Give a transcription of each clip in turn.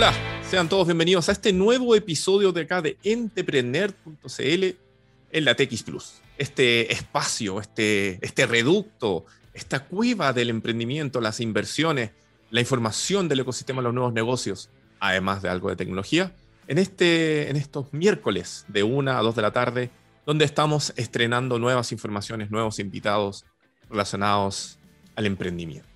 Hola, sean todos bienvenidos a este nuevo episodio de acá de entrepreneur.cl en la TX Plus. Este espacio, este, este reducto, esta cueva del emprendimiento, las inversiones, la información del ecosistema de los nuevos negocios, además de algo de tecnología, en, este, en estos miércoles de 1 a 2 de la tarde, donde estamos estrenando nuevas informaciones, nuevos invitados relacionados al emprendimiento.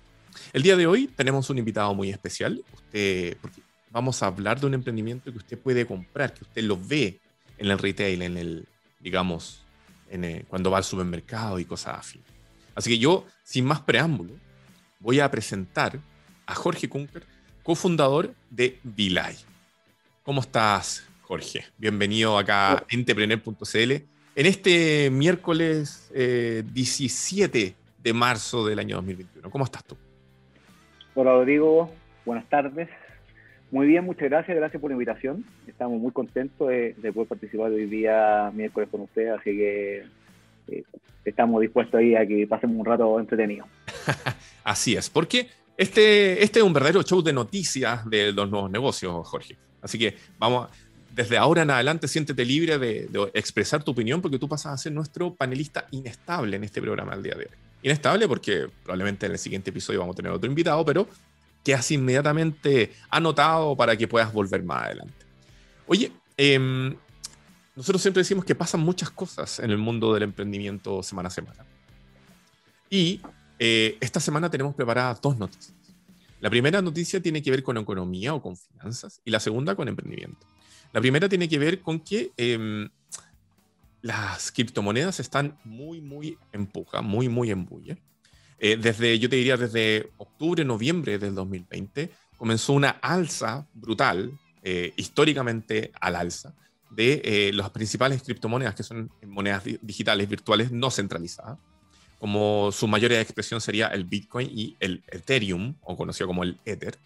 El día de hoy tenemos un invitado muy especial, usted, porque vamos a hablar de un emprendimiento que usted puede comprar, que usted lo ve en el retail, en el, digamos, en cuando va al supermercado y cosas así. Así que yo, sin más preámbulo, voy a presentar a Jorge Kunker, cofundador de Vilay. ¿Cómo estás, Jorge? Bienvenido acá a entrepreneur.cl en este miércoles 17 eh, de marzo del año 2021. ¿Cómo estás tú? Hola, Rodrigo. Buenas tardes. Muy bien, muchas gracias. Gracias por la invitación. Estamos muy contentos de, poder participar hoy día miércoles con usted, así que eh, estamos dispuestos ahí a que pasemos un rato entretenido. así es, porque este, este es un verdadero show de noticias de los nuevos negocios, Jorge. Así que vamos, desde ahora en adelante siéntete libre de, expresar tu opinión porque tú pasas a ser nuestro panelista inestable en este programa el día de hoy. Inestable porque probablemente en el siguiente episodio vamos a tener otro invitado, pero que has inmediatamente anotado para que puedas volver más adelante. Oye, em, nosotros siempre decimos que pasan muchas cosas en el mundo del emprendimiento semana a semana. Y eh, esta semana tenemos preparadas dos noticias. La primera noticia tiene que ver con economía o con finanzas y la segunda con emprendimiento. La primera tiene que ver con que em, las criptomonedas están muy, muy en puja, muy, muy en bulla. Eh, desde, yo te diría, desde octubre, noviembre del 2020, comenzó una alza brutal, eh, históricamente al alza, de eh, las principales criptomonedas, que son monedas digitales virtuales no centralizadas, como su mayoría de expresión sería el Bitcoin y el Ethereum, o conocido como el Ether,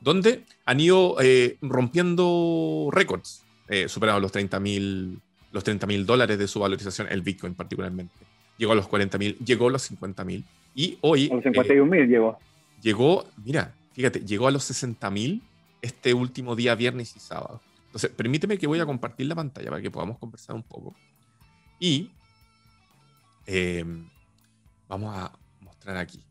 donde han ido rompiendo récords, superando los 30 mil los 30 mil dólares de su valorización, el Bitcoin particularmente. Llegó a los 40 mil, llegó a los 50 mil. Y hoy... A los 51 mil llegó. Llegó, mira, fíjate, llegó a los 60 mil este último día, viernes y sábado. Entonces, permíteme que voy a compartir la pantalla para que podamos conversar un poco. Y em, vamos a mostrar aquí.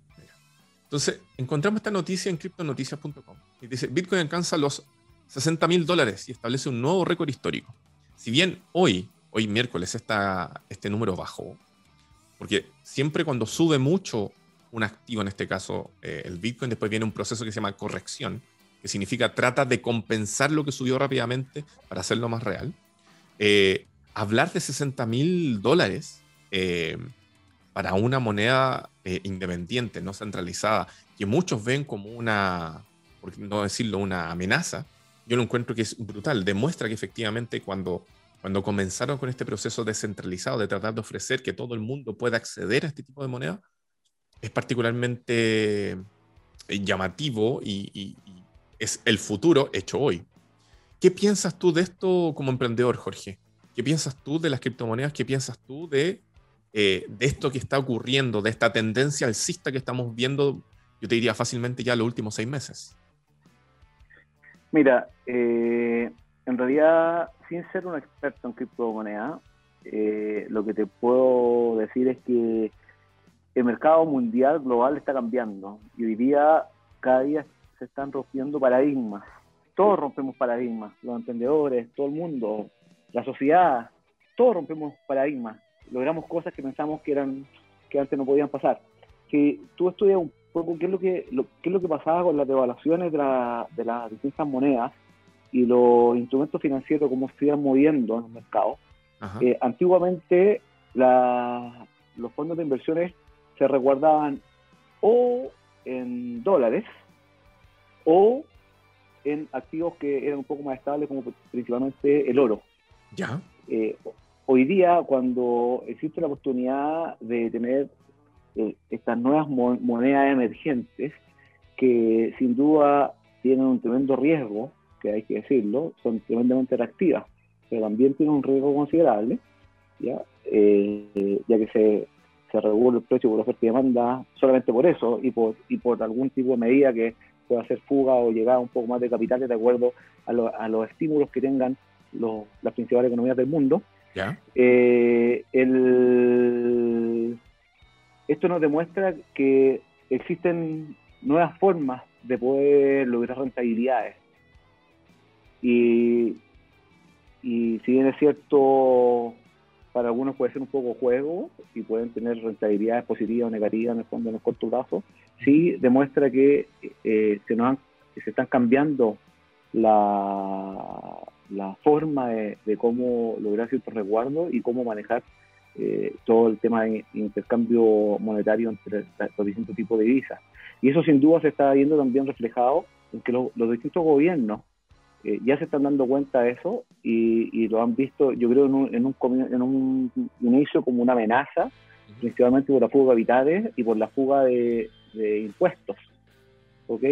Entonces, encontramos esta noticia en criptonoticias.com. Y dice, Bitcoin alcanza los 60 mil dólares y establece un nuevo récord histórico. Si bien hoy, hoy miércoles, este número bajó, porque siempre cuando sube mucho un activo, en este caso eh, el Bitcoin, después viene un proceso que se llama corrección, que significa trata de compensar lo que subió rápidamente para hacerlo más real. Eh, hablar de 60 mil dólares eh, para una moneda independiente, no centralizada, que muchos ven como una, por no decirlo, una amenaza, yo lo encuentro que es brutal. Demuestra que efectivamente cuando cuando comenzaron con este proceso descentralizado de tratar de ofrecer que todo el mundo pueda acceder a este tipo de moneda, es particularmente eh, llamativo y, es el futuro hecho hoy. ¿Qué piensas tú de esto como emprendedor, Jorge? ¿Qué piensas tú de las criptomonedas? ¿Qué piensas tú de, eh, de esto que está ocurriendo, de esta tendencia alcista que estamos viendo, yo te diría fácilmente ya los últimos seis meses? Mira, eh, en realidad, sin ser un experto en criptomonedas, eh, lo que te puedo decir es que el mercado mundial global está cambiando y hoy día cada día se están rompiendo paradigmas. Todos rompemos paradigmas, los emprendedores, todo el mundo, la sociedad, todos rompemos paradigmas. Logramos cosas que pensamos que eran que antes no podían pasar. Que tú estudias un poco qué es lo que qué es lo que pasaba con las devaluaciones de, de las distintas monedas y los instrumentos financieros, cómo se iban moviendo en el mercado. Eh, antiguamente los fondos de inversiones se reguardaban o en dólares o en activos que eran un poco más estables, como principalmente el oro. Ya. Eh, hoy día, cuando existe la oportunidad de tener eh, estas nuevas monedas emergentes, que sin duda tienen un tremendo riesgo, que hay que decirlo, son tremendamente reactivas, pero también tienen un riesgo considerable, ya, eh, ya que se, se regula el precio por oferta y demanda solamente por eso y por, y por algún tipo de medida que puede hacer fuga o llegar un poco más de capitales de acuerdo a, a los estímulos que tengan las principales economías del mundo. Eh, el, esto nos demuestra que existen nuevas formas de poder lograr rentabilidades. Y, y si bien es cierto, para algunos puede ser un poco juego y pueden tener rentabilidades positivas o negativas en el fondo en el corto plazo, sí demuestra que eh, se, nos se están cambiando la, la forma de, cómo lograr ciertos resguardos y cómo manejar eh, todo el tema de intercambio monetario entre los distintos tipos de divisas. Y eso sin duda se está viendo también reflejado en que los distintos gobiernos eh, ya se están dando cuenta de eso y, lo han visto, yo creo, en un, en un, en un inicio como una amenaza, principalmente por la fuga de capitales y por la fuga de, impuestos. ¿Ok?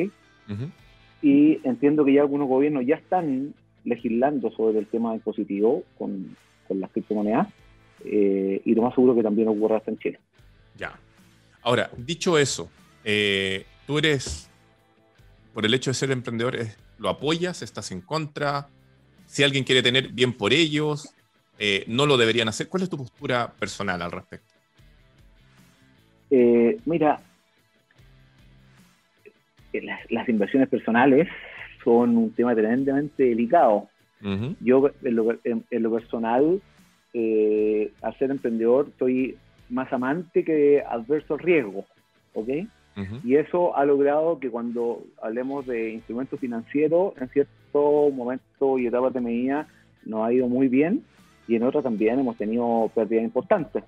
Y entiendo que ya algunos gobiernos ya están legislando sobre el tema impositivo con, con las criptomonedas eh, y lo más seguro que también ocurra hasta en Chile. Ya. Ahora, dicho eso, eh, tú eres, por el hecho de ser emprendedor, ¿lo apoyas? ¿Estás en contra? Si alguien quiere tener bien por ellos, eh, ¿no lo deberían hacer? ¿Cuál es tu postura personal al respecto? mira, las, inversiones personales son un tema tremendamente delicado. Yo, en lo, personal, eh, al ser emprendedor, soy más amante que adverso al riesgo, ¿ok? Y eso ha logrado que cuando hablemos de instrumentos financieros, en cierto momento y etapas de medida nos ha ido muy bien y en otras también hemos tenido pérdidas importantes,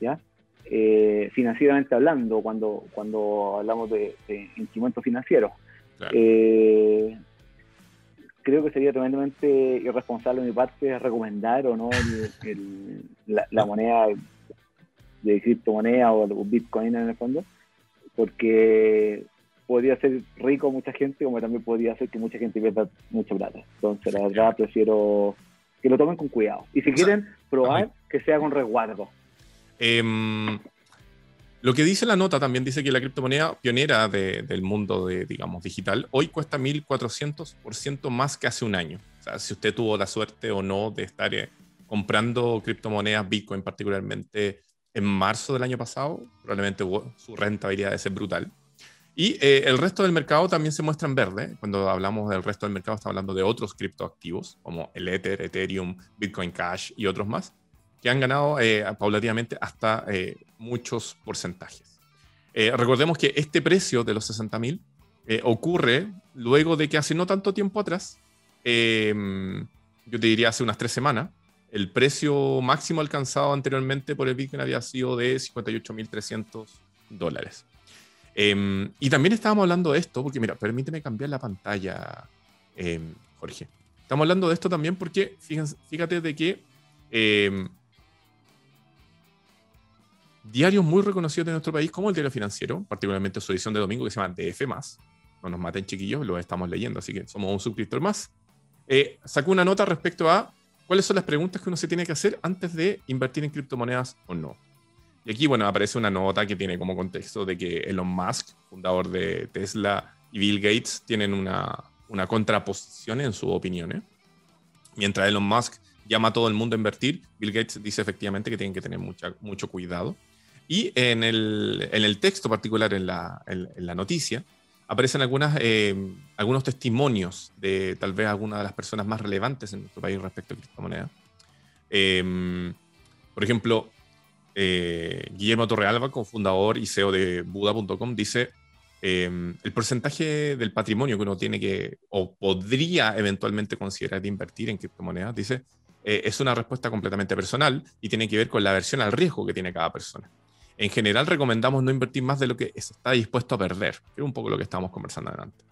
¿ya? Eh, financieramente hablando, cuando, cuando hablamos de, de instrumentos financieros. Eh, creo que sería tremendamente irresponsable de mi parte recomendar o no la, moneda de criptomoneda o Bitcoin en el fondo, porque podría ser rico mucha gente, como también podría hacer que mucha gente pierda mucha plata. Entonces, la verdad, prefiero que lo tomen con cuidado. Y si quieren probar, que sea con resguardo. Eh, lo que dice la nota también dice que la criptomoneda pionera del mundo de, digamos, digital hoy cuesta 1.400% más que hace un año. O sea, si usted tuvo la suerte o no de estar eh, comprando criptomonedas, Bitcoin particularmente, en marzo del año pasado, probablemente su rentabilidad debe ser brutal. Y eh, el resto del mercado también se muestra en verde. Cuando hablamos del resto del mercado, estamos hablando de otros criptoactivos, como el Ether, Ethereum, Bitcoin Cash y otros más que han ganado eh, paulatinamente hasta eh, muchos porcentajes. Eh, recordemos que este precio de los 60.000 ocurre luego de que hace no tanto tiempo atrás, yo te diría hace unas tres semanas, el precio máximo alcanzado anteriormente por el Bitcoin había sido de 58.300 dólares. Em, y también estábamos hablando de esto, porque mira, permíteme cambiar la pantalla, em, Jorge. Estamos hablando de esto también porque fíjate de que diarios muy reconocidos de nuestro país, como el Diario Financiero, particularmente su edición de domingo que se llama DF. No nos maten, chiquillos, lo estamos leyendo, así que somos un suscriptor más. Eh, sacó una nota respecto a cuáles son las preguntas que uno se tiene que hacer antes de invertir en criptomonedas o no. Y aquí, bueno, aparece una nota que tiene como contexto de que Elon Musk, fundador de Tesla, y Bill Gates tienen una, una contraposición en su opinión. ¿eh? Mientras Elon Musk llama a todo el mundo a invertir, Bill Gates dice efectivamente que tienen que tener mucha, mucho cuidado. Y en el, en el texto particular, en la, en, la noticia, aparecen algunas, eh, algunos testimonios de tal vez algunas de las personas más relevantes en nuestro país respecto a criptomonedas. Em, por ejemplo, eh, Guillermo Torrealba, cofundador y CEO de Buda.com, dice em, el porcentaje del patrimonio que uno tiene que o podría eventualmente considerar de invertir en criptomonedas, dice, eh, es una respuesta completamente personal y tiene que ver con la aversión al riesgo que tiene cada persona en general recomendamos no invertir más de lo que se está dispuesto a perder, que es un poco lo que estábamos conversando adelante.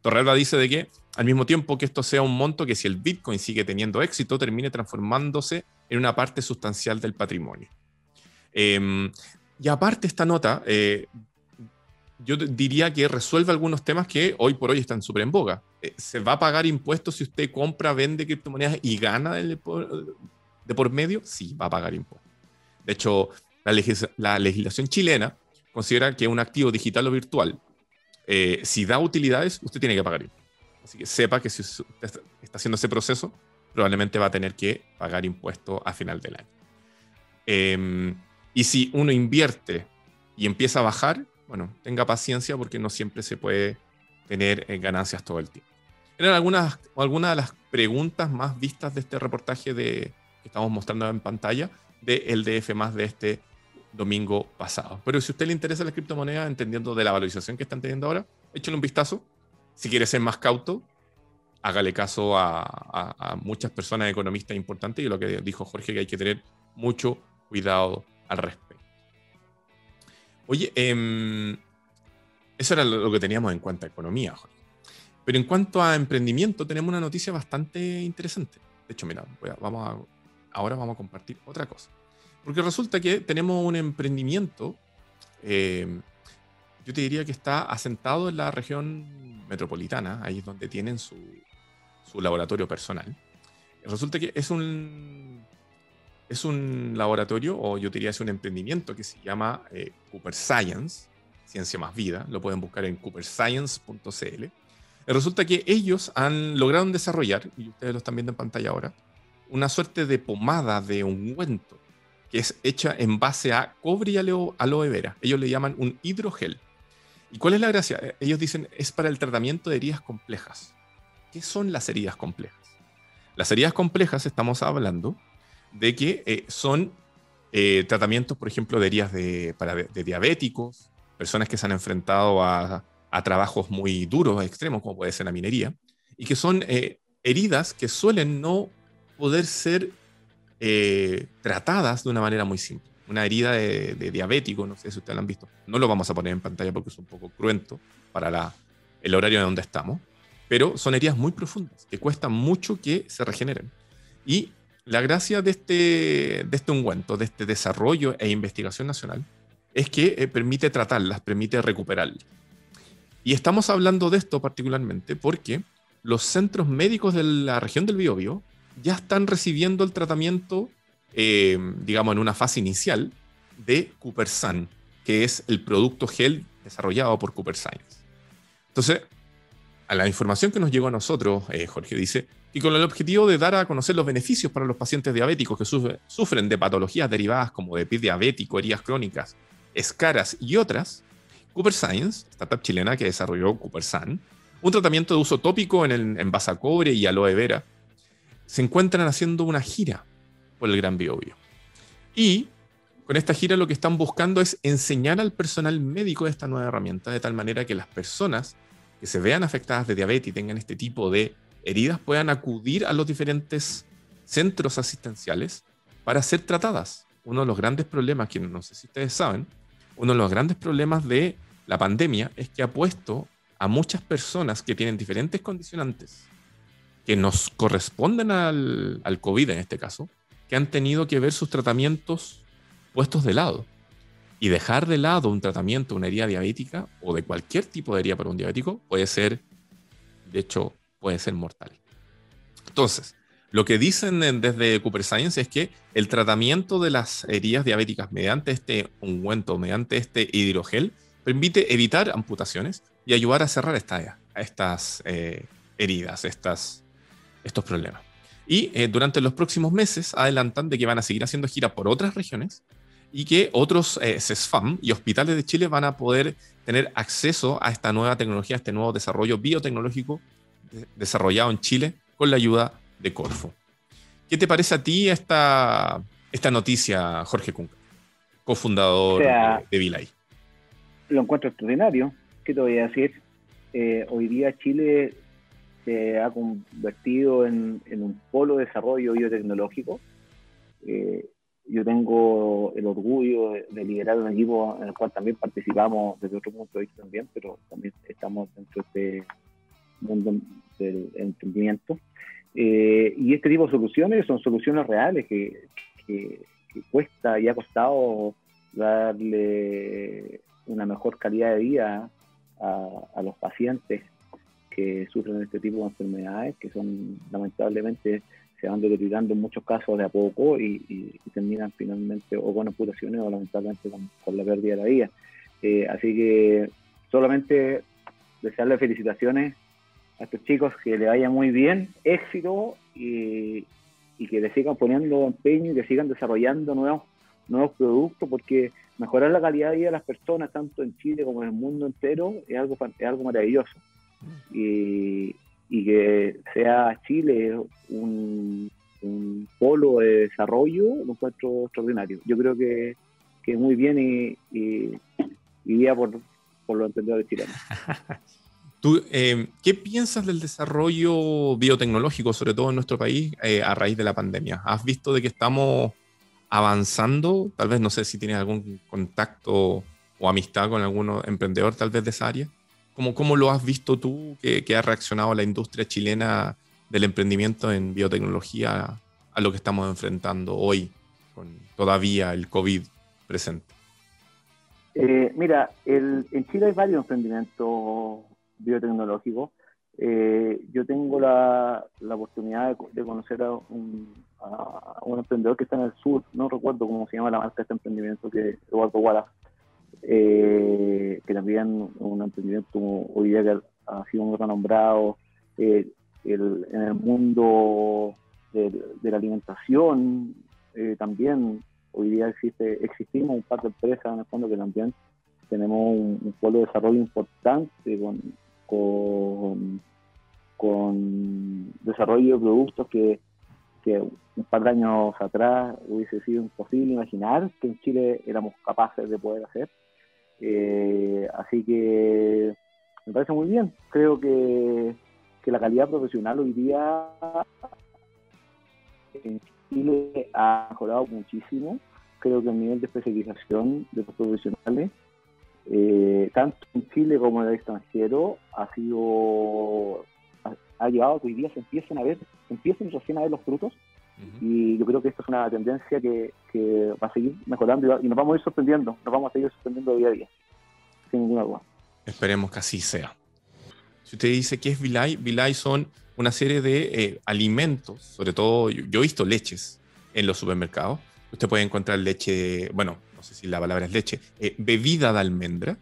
Torrealba dice de que al mismo tiempo que esto sea un monto que si el Bitcoin sigue teniendo éxito, termine transformándose en una parte sustancial del patrimonio. Em, y aparte esta nota, eh, yo diría que resuelve algunos temas que hoy por hoy están súper en boga. Eh, ¿Se va a pagar impuestos si usted compra, vende criptomonedas y gana de por medio? Sí, va a pagar impuestos. De hecho, la, legislación chilena considera que un activo digital o virtual eh, si da utilidades, usted tiene que pagar impuestos. Así que sepa que si usted está haciendo ese proceso, probablemente va a tener que pagar impuestos a final del año. Em, y si uno invierte y empieza a bajar, bueno, tenga paciencia porque no siempre se puede tener eh, ganancias todo el tiempo. Eran algunas, algunas de las preguntas más vistas de este reportaje de, que estamos mostrando en pantalla del DF más de este domingo pasado. Pero si a usted le interesa la criptomoneda, entendiendo de la valorización que están teniendo ahora, échale un vistazo. Si quiere ser más cauto, hágale caso a, muchas personas economistas importantes y lo que dijo Jorge, que hay que tener mucho cuidado al respecto. Oye, em, eso era lo que teníamos en cuanto a economía, Jorge. Pero en cuanto a emprendimiento, tenemos una noticia bastante interesante. De hecho, mira, vamos ahora vamos a compartir otra cosa. Porque resulta que tenemos un emprendimiento, em, yo te diría que está asentado en la región metropolitana, ahí es donde tienen su, su laboratorio personal. Resulta que es un, es un laboratorio, o yo diría es un emprendimiento que se llama eh, Cooper Science, Ciencia más Vida, lo pueden buscar en cooperscience.cl. Resulta que ellos han logrado desarrollar, y ustedes lo están viendo en pantalla ahora, una suerte de pomada de ungüento que es hecha en base a cobre y aloe vera. Ellos le llaman un hidrogel. ¿Y cuál es la gracia? Eh, ellos dicen es para el tratamiento de heridas complejas. ¿Qué son las heridas complejas? Las heridas complejas estamos hablando de que eh, son eh, tratamientos, por ejemplo, de heridas de, para, de, diabéticos, personas que se han enfrentado a, trabajos muy duros, extremos, como puede ser la minería, y que son heridas que suelen no poder ser tratadas de una manera muy simple. Una herida de, diabético, no sé si ustedes lo han visto, no lo vamos a poner en pantalla porque es un poco cruento para la, el horario en donde estamos, pero son heridas muy profundas, que cuesta mucho que se regeneren. Y la gracia de este, de este ungüento, de este desarrollo e investigación nacional, es que eh, permite tratarlas, permite recuperarlas. Y estamos hablando de esto particularmente porque los centros médicos de la región del Biobío ya están recibiendo el tratamiento, eh, digamos, en una fase inicial de Coopersan, que es el producto gel desarrollado por Cooper Science. Entonces, a la información que nos llegó a nosotros, eh, Jorge dice, y con el objetivo de dar a conocer los beneficios para los pacientes diabéticos que sufren de patologías derivadas como de pie diabético, heridas crónicas, escaras y otras, Cooper Science, startup chilena que desarrolló CooperSan, un tratamiento de uso tópico en, el, en base a cobre y aloe vera, se encuentran haciendo una gira por el Gran Biobío. Y con esta gira lo que están buscando es enseñar al personal médico de esta nueva herramienta de tal manera que las personas que se vean afectadas de diabetes y tengan este tipo de heridas puedan acudir a los diferentes centros asistenciales para ser tratadas. Uno de los grandes problemas, que no sé si ustedes saben, uno de los grandes problemas de la pandemia es que ha puesto a muchas personas que tienen diferentes condicionantes que nos corresponden al, al COVID en este caso, que han tenido que ver sus tratamientos puestos de lado y dejar de lado un tratamiento, una herida diabética o de cualquier tipo de herida para un diabético puede ser, de hecho, puede ser mortal. Entonces, lo que dicen desde Cooper Science es que el tratamiento de las heridas diabéticas mediante este ungüento, mediante este hidrogel, permite evitar amputaciones y ayudar a cerrar esta, estas eh, heridas, estas, estos problemas. Y eh, durante los próximos meses adelantan de que van a seguir haciendo gira por otras regiones y que otros eh, CESFAM y hospitales de Chile van a poder tener acceso a esta nueva tecnología, a este nuevo desarrollo biotecnológico desarrollado en Chile con la ayuda de Corfo. ¿Qué te parece a ti esta, esta noticia, Jorge Cunca, cofundador de, Vilay? Lo encuentro extraordinario. ¿Qué te voy a decir? Eh, hoy día Chile se ha convertido en, un polo de desarrollo biotecnológico. Eh, yo tengo el orgullo de, liderar un equipo en el cual también participamos desde otro punto de vista también, pero también estamos dentro de este mundo del emprendimiento. Eh, y este tipo de soluciones son soluciones reales que, cuesta y ha costado darle una mejor calidad de vida a los pacientes que sufren este tipo de enfermedades, que son lamentablemente se van deteriorando en muchos casos de a poco y, terminan finalmente o con amputaciones o lamentablemente con, la pérdida de la vida. Eh, así que solamente desearle felicitaciones a estos chicos, que le vaya muy bien, éxito y, que le sigan poniendo empeño y que sigan desarrollando nuevos, nuevos productos, porque mejorar la calidad de vida de las personas, tanto en Chile como en el mundo entero, es algo, es algo maravilloso. Y, y que sea Chile un, un, polo de desarrollo, lo encuentro extraordinario. Yo creo que, que muy bien y, y, y por, por los emprendedores chilenos. ¿Tú, eh, ¿Qué piensas del desarrollo biotecnológico, sobre todo en nuestro país, eh, a raíz de la pandemia? ¿Has visto de que estamos avanzando? Tal vez no sé si tienes algún contacto o amistad con algún emprendedor tal vez de esa área. ¿Cómo, cómo lo has visto tú que, que ha reaccionado la industria chilena del emprendimiento en biotecnología a lo que estamos enfrentando hoy con todavía el COVID presente? Eh, mira, el, en Chile hay varios emprendimientos biotecnológicos. Eh, yo tengo la, la oportunidad de, conocer a un, a un emprendedor que está en el sur, no recuerdo cómo se llama la marca de este emprendimiento, que Eduardo Wallace, eh, que también un emprendimiento hoy día que ha sido muy renombrado eh, el, en el mundo de, la alimentación, eh, también hoy día existe existimos un par de empresas en el fondo que también tenemos un, un de desarrollo importante con, con, desarrollo de productos que un par de años atrás hubiese sido imposible imaginar que en Chile éramos capaces de poder hacer. Eh, así que me parece muy bien. Creo que, que, la calidad profesional hoy día en Chile ha mejorado muchísimo. Creo que el nivel de especialización de los profesionales, eh, tanto en Chile como en el extranjero, ha sido ha, llevado a que hoy día se empiecen a ver, empiecen recién a ver los frutos y yo creo que esto es una tendencia que, que va a seguir mejorando y, va, y, nos vamos a ir sorprendiendo, nos vamos a seguir sorprendiendo día a día, sin ninguna duda. Esperemos que así sea. Si usted dice que es Vilay, Vilay son una serie de eh, alimentos, sobre todo yo, yo, he visto leches en los supermercados. Usted puede encontrar leche, bueno, no sé si la palabra es leche, eh, bebida de almendra,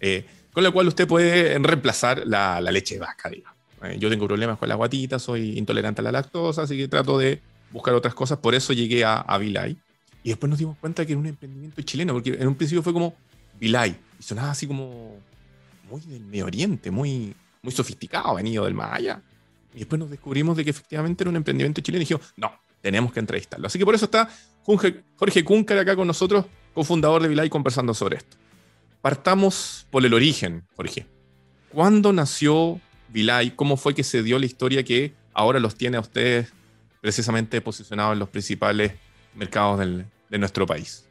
eh, con la cual usted puede reemplazar la, la leche de vaca, digamos. Eh, yo tengo problemas con la guatita, soy intolerante a la lactosa, así que trato de buscar otras cosas. Por eso llegué a, a Vilay. Y después nos dimos cuenta que era un emprendimiento chileno, porque en un principio fue como Vilay. Y sonaba así como muy del Medio Oriente, muy, muy sofisticado, venido del Maya. Y después nos descubrimos de que efectivamente era un emprendimiento chileno y dijimos, no, tenemos que entrevistarlo. Así que por eso está Jorge, Jorge acá con nosotros, cofundador de Vilay, conversando sobre esto. Partamos por el origen, Jorge. ¿Cuándo nació Vilay, cómo fue que se dio la historia que ahora los tiene a ustedes precisamente posicionados en los principales mercados del, de nuestro país?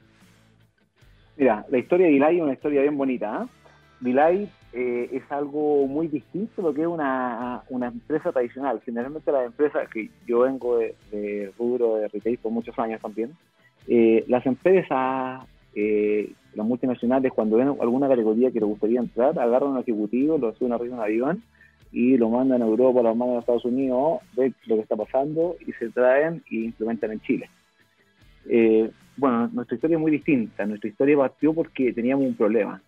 Mira, la historia de Vilay es una historia bien bonita. ¿eh? Vilay eh, es algo muy distinto a lo que es una, una, empresa tradicional. Generalmente las empresas, que yo vengo de, de rubro de retail por muchos años también, eh, las empresas, eh, las multinacionales, cuando ven alguna categoría que les gustaría entrar, agarran a un ejecutivo, lo suben arriba un avión y lo mandan a Europa, lo mandan a Estados Unidos, ven lo que está pasando y se traen y implementan en Chile. Eh, bueno, nuestra historia es muy distinta. Nuestra historia partió porque teníamos un problema.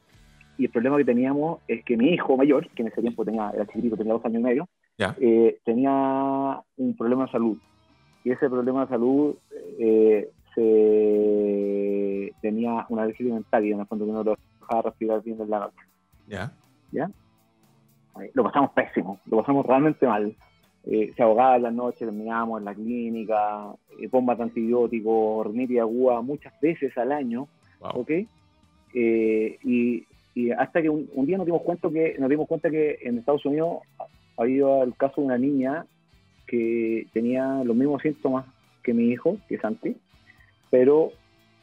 Y el problema que teníamos es que mi hijo mayor, que en ese tiempo tenía, era chiquitito, tenía dos años y medio, yeah. eh, tenía un problema de salud. Y ese problema de salud eh, se tenía una alergia alimentaria, en el fondo que no lo dejaba respirar bien en la noche. Yeah. ¿Ya? Lo pasamos pésimo, lo pasamos realmente mal. Eh, se ahogaba en las noches, terminábamos en la clínica, eh, bombas de antibióticos, rinitis aguda muchas veces al año, wow. ¿ok? Eh, y, y, hasta que un, un, día nos dimos cuenta que nos dimos cuenta que en Estados Unidos había el caso de una niña que tenía los mismos síntomas que mi hijo, que es Santi, pero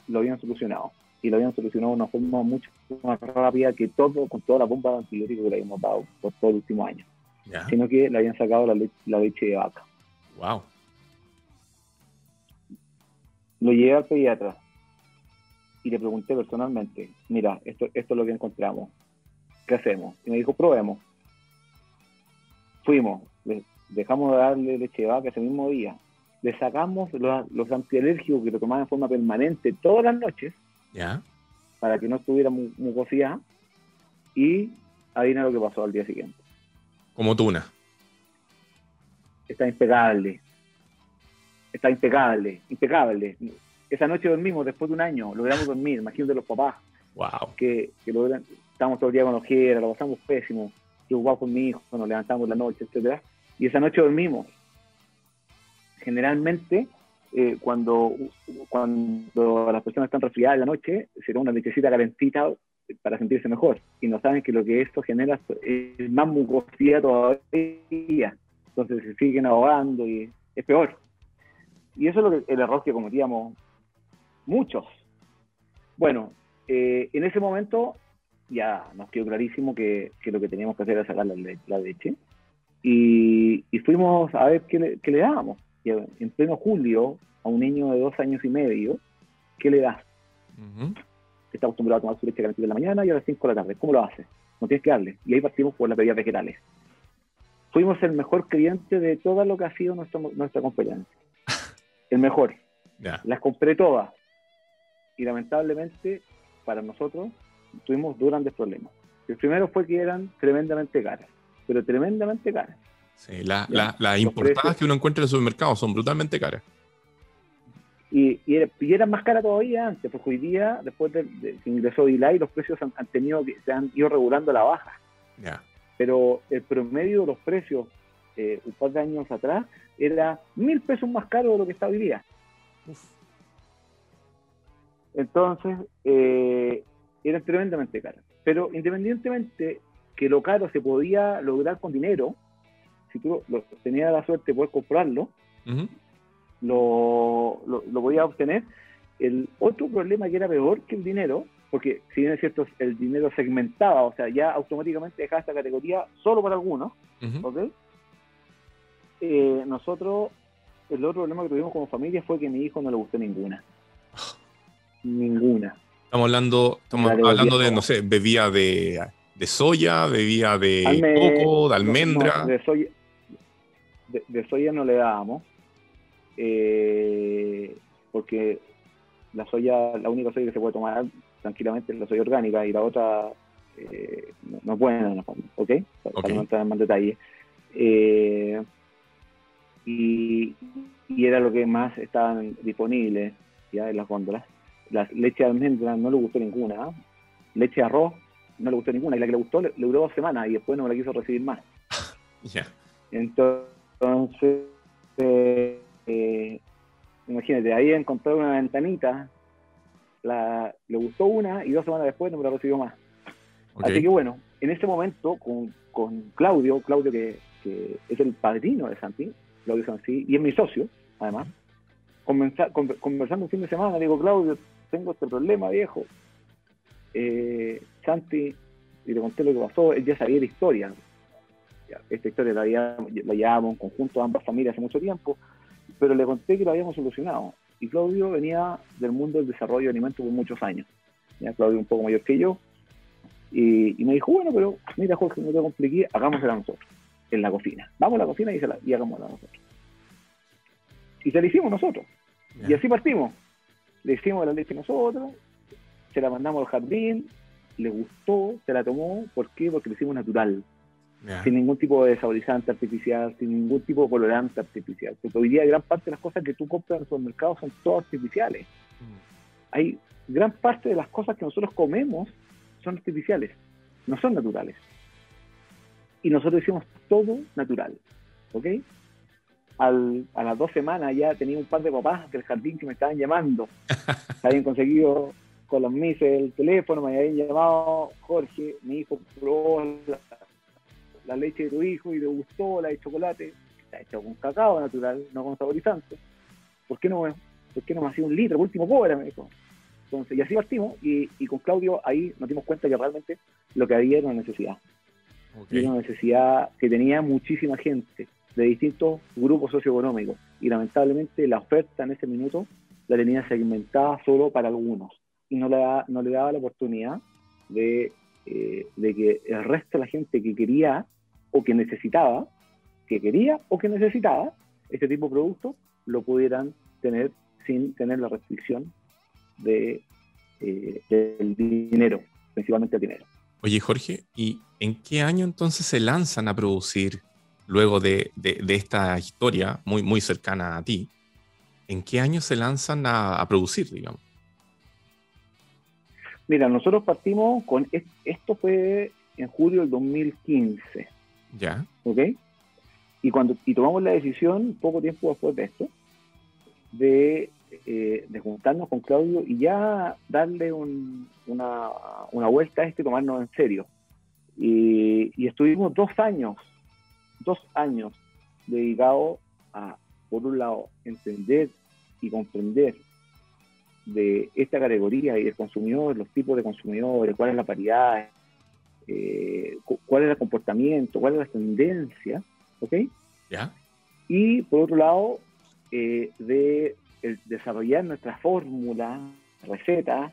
lo habían solucionado y lo habían solucionado de una forma mucho más rápida que todo, con toda la bomba de antibióticos que le habíamos dado por todo el último año. Yeah. Sino que le habían sacado la, le la leche de vaca. Wow. Lo llevé al pediatra y le pregunté personalmente, mira, esto, esto es lo que encontramos, ¿qué hacemos? Y me dijo, probemos. Fuimos, dejamos de darle leche de vaca ese mismo día, le sacamos los, los antialérgicos que lo tomaban en forma permanente todas las noches, Yeah. para que no estuviera mucosidad y adivina lo que pasó al día siguiente. Como tuna. Está impecable. Está impecable, impecable. Esa noche dormimos después de un año, logramos dormir, imagínate los papás. Wow. Que, que logran, estamos todo el día con ojeras, lo pasamos pésimo, preocupados con mi hijo, nos levantamos la noche, etcétera. Y esa noche dormimos. Generalmente, eh, cuando, cuando las personas están resfriadas en la noche, se da una lechecita calentita para sentirse mejor. Y no saben que lo que esto genera es más mucosidad todavía. Entonces se siguen ahogando y es peor. Y eso es lo que, el error que cometíamos muchos. Bueno, eh, en ese momento ya nos quedó clarísimo que, que, lo que teníamos que hacer era sacar la, leche. Y, y, fuimos a ver qué le, qué le dábamos. Y en pleno julio, a un niño de dos años y medio, ¿qué le das? Uh -huh. Está acostumbrado a tomar su leche calentita en la mañana y a las 5 de la tarde. ¿Cómo lo hace? No tienes que darle. Y ahí partimos por las bebidas vegetales. Fuimos el mejor cliente de todo lo que ha sido nuestra, nuestra conferencia. El mejor. Yeah. Las compré todas. Y lamentablemente, para nosotros, tuvimos dos grandes problemas. El primero fue que eran tremendamente caras, pero tremendamente caras. Sí, las la, la importadas precios, que uno encuentra en el supermercado son brutalmente caras. Y, y, era, y, eran más caras todavía antes, porque hoy día, después de, de que ingresó Delay, los precios han, han, tenido se han ido regulando a la baja. Yeah. Pero el promedio de los precios eh, un par de años atrás era mil pesos más caro de lo que está hoy día. Uf. Entonces, eh, eran tremendamente caras. Pero independientemente que lo caro se podía lograr con dinero, si tú lo, tenías la suerte de poder comprarlo, uh -huh. lo, lo, lo, podías obtener. El otro problema que era peor que el dinero, porque si bien es cierto, el dinero segmentaba, o sea, ya automáticamente dejaba esta categoría solo para algunos, uh. Eh, nosotros, el otro problema que tuvimos como familia fue que a mi hijo no le gustó ninguna. ninguna. Estamos hablando, estamos hablando de, no sé, bebía de, de soya, bebía de Alme, coco, de almendra. No, de, soya, de, de, soya no le dábamos, eh, porque la soya, la única soya que se puede tomar tranquilamente es la soya orgánica y la otra eh, no, no es buena, ¿ok? okay. Para no entrar en más detalle. Eh, y, y, era lo que más estaban disponibles ya en las góndolas. La leche de almendra no le gustó ninguna. ¿eh? Leche de arroz no le gustó ninguna. Y la que le gustó le, le duró dos semanas y después no me la quiso recibir más. Yeah. Entonces, eh, eh, imagínate, ahí encontró una ventanita, la, le gustó una y dos semanas después no me la recibió más. Okay. Así que bueno, en ese momento con, con Claudio, Claudio que, que, es el padrino de Santi, Claudio Santi, y es mi socio, además, conversando un fin de semana, digo, Claudio, tengo este problema, viejo. Eh, Santi, y le conté lo que pasó, él ya sabía la historia. Esta historia la, la llevábamos en conjunto a ambas familias hace mucho tiempo, pero le conté que lo habíamos solucionado. Y Claudio venía del mundo del desarrollo de alimentos por muchos años. Ya Claudio un poco mayor que yo. Y, y, me dijo, bueno, pero mira, Jorge, no te compliqué, hagámosla nosotros, en la cocina. Vamos a la cocina y, se la, y hagámosla nosotros. Y se la hicimos nosotros. Yeah. Y así partimos. Le hicimos la leche nosotros, se la mandamos al jardín, le gustó, se la tomó. ¿Por qué? Porque lo hicimos natural. Yeah. Sin ningún tipo de saborizante artificial, sin ningún tipo de colorante artificial. Porque hoy día gran parte de las cosas que tú compras en el supermercado son todas artificiales. Mm. Hay gran parte de las cosas que nosotros comemos son artificiales, no son naturales. Y nosotros hicimos todo natural. ¿Ok? Al, a las dos semanas ya tenía un par de papás del jardín que me estaban llamando. habían conseguido con los mises el teléfono, me habían llamado, Jorge, mi hijo probó la, la, leche de tu hijo y le gustó la de chocolate, está hecho con cacao natural, no con saborizante. ¿Por qué no, por qué no me hacía un litro? Por último, pobre, me dijo. Entonces, y así partimos, y, y, con Claudio ahí nos dimos cuenta que realmente lo que había era una necesidad. Okay. Era una necesidad que tenía muchísima gente de distintos grupos socioeconómicos y lamentablemente la oferta en ese minuto la tenía segmentada solo para algunos y no le, da, no le daba la oportunidad de, eh, de, que el resto de la gente que quería o que necesitaba, que quería o que necesitaba este tipo de productos, lo pudieran tener sin tener la restricción de, eh, del dinero, principalmente el dinero. Oye, Jorge, y ¿En qué año entonces se lanzan a producir luego de, esta historia muy, muy cercana a ti? ¿En qué año se lanzan a, producir, digamos? Mira, nosotros partimos con, esto fue en julio del 2015. Ya. ¿Ok? Y, cuando, y tomamos la decisión, poco tiempo después de esto, de, eh, juntarnos con Claudio y ya darle una, vuelta a esto y tomarnos en serio. Y, estuvimos dos años, dos años dedicados a, por un lado, entender y comprender de esta categoría y del consumidor, los tipos de consumidores, cuál es la paridad, eh, cuál es el comportamiento, cuál es la tendencia, ¿ok? ¿Ya? Y por otro lado, eh, de desarrollar nuestra fórmula, receta,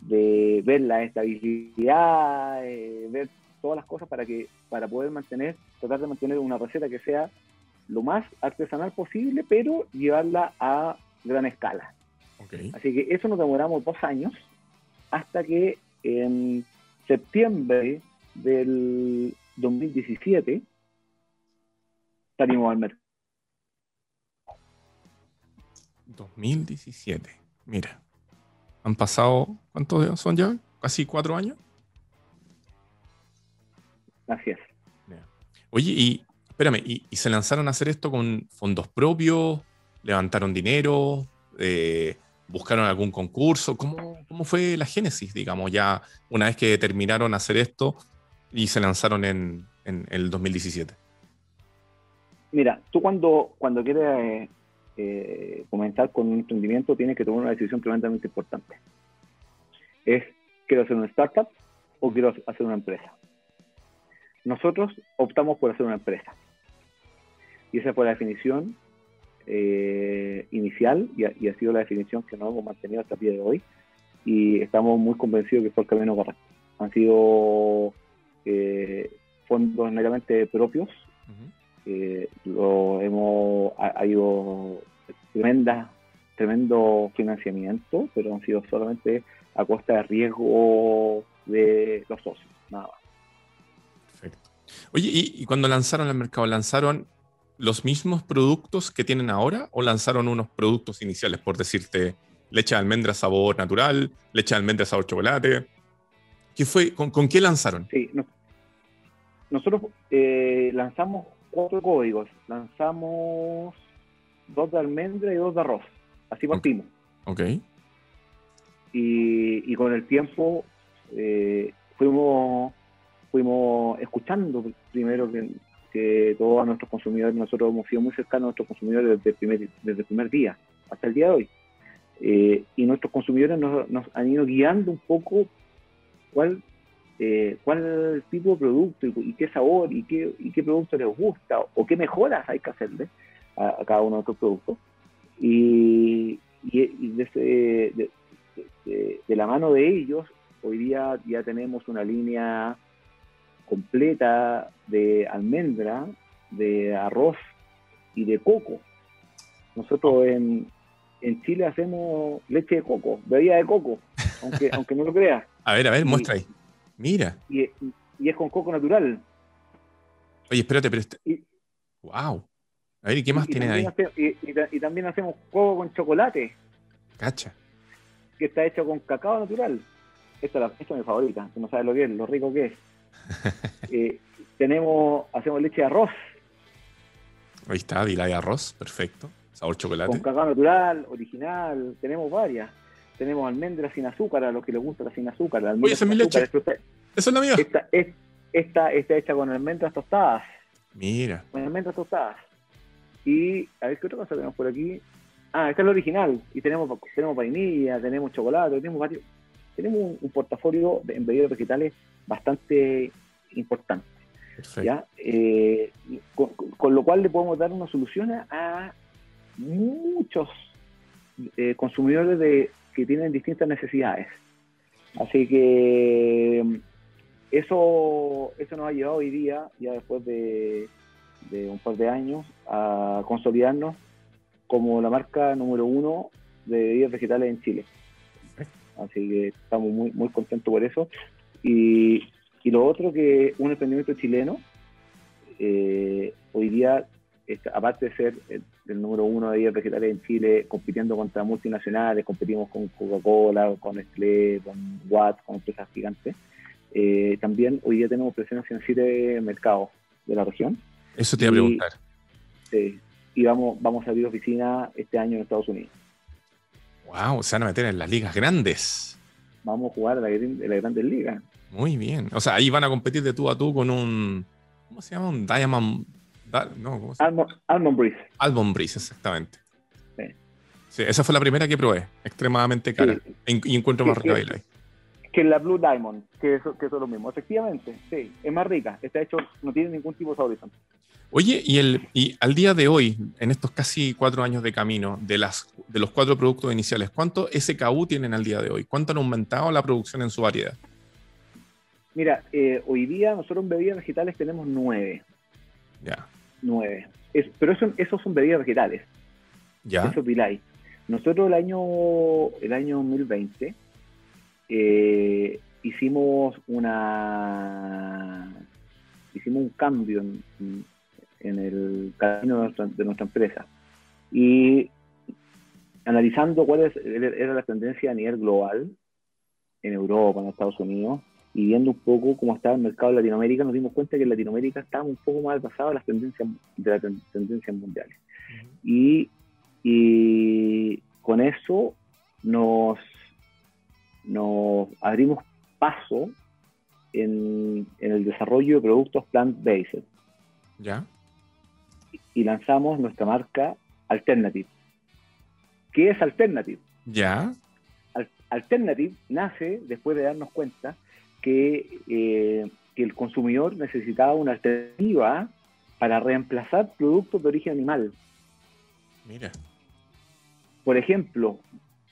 de ver la estabilidad, eh, ver todas las cosas para que para poder mantener, tratar de mantener una receta que sea lo más artesanal posible, pero llevarla a gran escala. Así que eso nos demoramos dos años hasta que en septiembre del 2017 salimos al mercado. 2017, mira. Han pasado, ¿cuántos son ya? ¿Casi cuatro años? Así es. Oye, y espérame, ¿y, se lanzaron a hacer esto con fondos propios? ¿Levantaron dinero? Eh, ¿Buscaron algún concurso? ¿Cómo, ¿Cómo, fue la génesis, digamos, ya una vez que terminaron hacer esto y se lanzaron en, en el 2017? Mira, tú cuando, cuando quieres eh, comenzar con un emprendimiento tienes que tomar una decisión tremendamente importante. Es, ¿quiero hacer una startup o quiero hacer una empresa? Nosotros optamos por hacer una empresa. Y esa fue la definición eh, inicial y ha, sido la definición que nos hemos mantenido hasta el día de hoy. Y estamos muy convencidos que fue el camino correcto. Han sido eh, fondos meramente propios, eh, lo hemos, ha, habido tremenda, tremendo financiamiento, pero han sido solamente a costa de riesgo de los socios, nada más. Perfecto. Oye, ¿y, cuando lanzaron al mercado, lanzaron los mismos productos que tienen ahora o lanzaron unos productos iniciales, por decirte, leche de almendra sabor natural, leche de almendra sabor chocolate? ¿Qué fue, con, qué lanzaron? Sí, nosotros eh, lanzamos cuatro códigos. Lanzamos dos de almendra y dos de arroz. Así partimos. Ok. Y, con el tiempo eh, fuimos, fuimos escuchando primero que, todos nuestros consumidores, nosotros hemos sido muy cercanos a nuestros consumidores desde el primer, desde el primer día hasta el día de hoy. Eh, y nuestros consumidores nos, nos, han ido guiando un poco cuál eh, cuál tipo de producto y, qué sabor y qué, y qué producto les gusta o qué mejoras hay que hacerle a, cada uno de estos productos. Y, de, la mano de ellos, hoy día ya tenemos una línea completa de almendra, de arroz y de coco. Nosotros en, en Chile hacemos leche de coco, bebida de coco, aunque, aunque no lo creas. A ver, a ver, muestra ahí. Mira. Y, es con coco natural. Oye, espérate, pero... Este... ¡Wow! A ver, ¿y qué más tiene ahí? y, también hacemos coco con chocolate. Cacha. Que está hecho con cacao natural. Esta, es mi favorita, que no sabes lo que es, lo rico que es. Eh, tenemos, hacemos leche de arroz. Ahí está, dila de arroz, perfecto. Sabor chocolate. Con cacao natural, original, tenemos varias tenemos almendras sin azúcar, a los que les gusta la sin azúcar. La Oye, esa es mi leche. Esa es la mía. Esta, esta, está hecha con almendras tostadas. Mira. Con almendras tostadas. Y, a ver, ¿qué otra cosa tenemos por aquí? Ah, esta es la original. Y tenemos, tenemos vainilla, tenemos chocolate, tenemos varios. Tenemos un, portafolio de embedidos vegetales bastante importante. ¿ya? Eh, con, lo cual le podemos dar una solución a muchos eh, consumidores de que tienen distintas necesidades. Así que eso, eso nos ha llevado hoy día, ya después de, un par de años, a consolidarnos como la marca número uno de bebidas vegetales en Chile. Así que estamos muy, muy contentos por eso. Y, Y lo otro que un emprendimiento chileno, eh, hoy día, aparte de ser el, número uno de días vegetales en Chile, compitiendo contra multinacionales, competimos con Coca-Cola, con Nestlé, con Watt, con empresas gigantes, eh, también hoy día tenemos presencia en siete mercados de la región. Eso te iba a preguntar. Sí, y vamos, vamos a abrir oficina este año en Estados Unidos. Wow, se van a meter en las ligas grandes. Vamos a jugar a la, la grandes ligas. Muy bien. O sea, ahí van a competir de tú a tú con un. ¿Cómo se llama? Un Diamond. No, ¿cómo se llama? Almond, Breeze. Almond Breeze, exactamente. Sí. sí. esa fue la primera que probé. Extremadamente cara. Y encuentro más rica ahí. Que la Blue Diamond, que eso, que eso es lo mismo. Efectivamente, sí. Es más rica. Está hecho, no tiene ningún tipo de saborizante. Oye, y, el, y al día de hoy, en estos casi cuatro años de camino, de, las, de los cuatro productos iniciales, ¿cuánto SKU tienen al día de hoy? ¿Cuánto han aumentado la producción en su variedad? Mira, eh, hoy día nosotros en bebidas vegetales tenemos nueve. Ya. Nueve. pero eso, esos son bebidas vegetales. Ya. Eso es Nosotros el año, el año 2020 eh, hicimos una hicimos un cambio en, en el camino de nuestra, empresa. Y analizando cuál era la tendencia a nivel global, en Europa, en Estados Unidos, y viendo un poco cómo estaba el mercado en Latinoamérica, nos dimos cuenta que en Latinoamérica estaba un poco más basado en las tendencias de las tendencias mundiales. y, y, con eso nos, nos abrimos paso en, en el desarrollo de productos plant-based. ¿Ya? y lanzamos nuestra marca Alternative. ¿Qué es Alternative? Ya. Alternative nace después de darnos cuenta que, eh, que el consumidor necesitaba una alternativa para reemplazar productos de origen animal. Mira. Por ejemplo,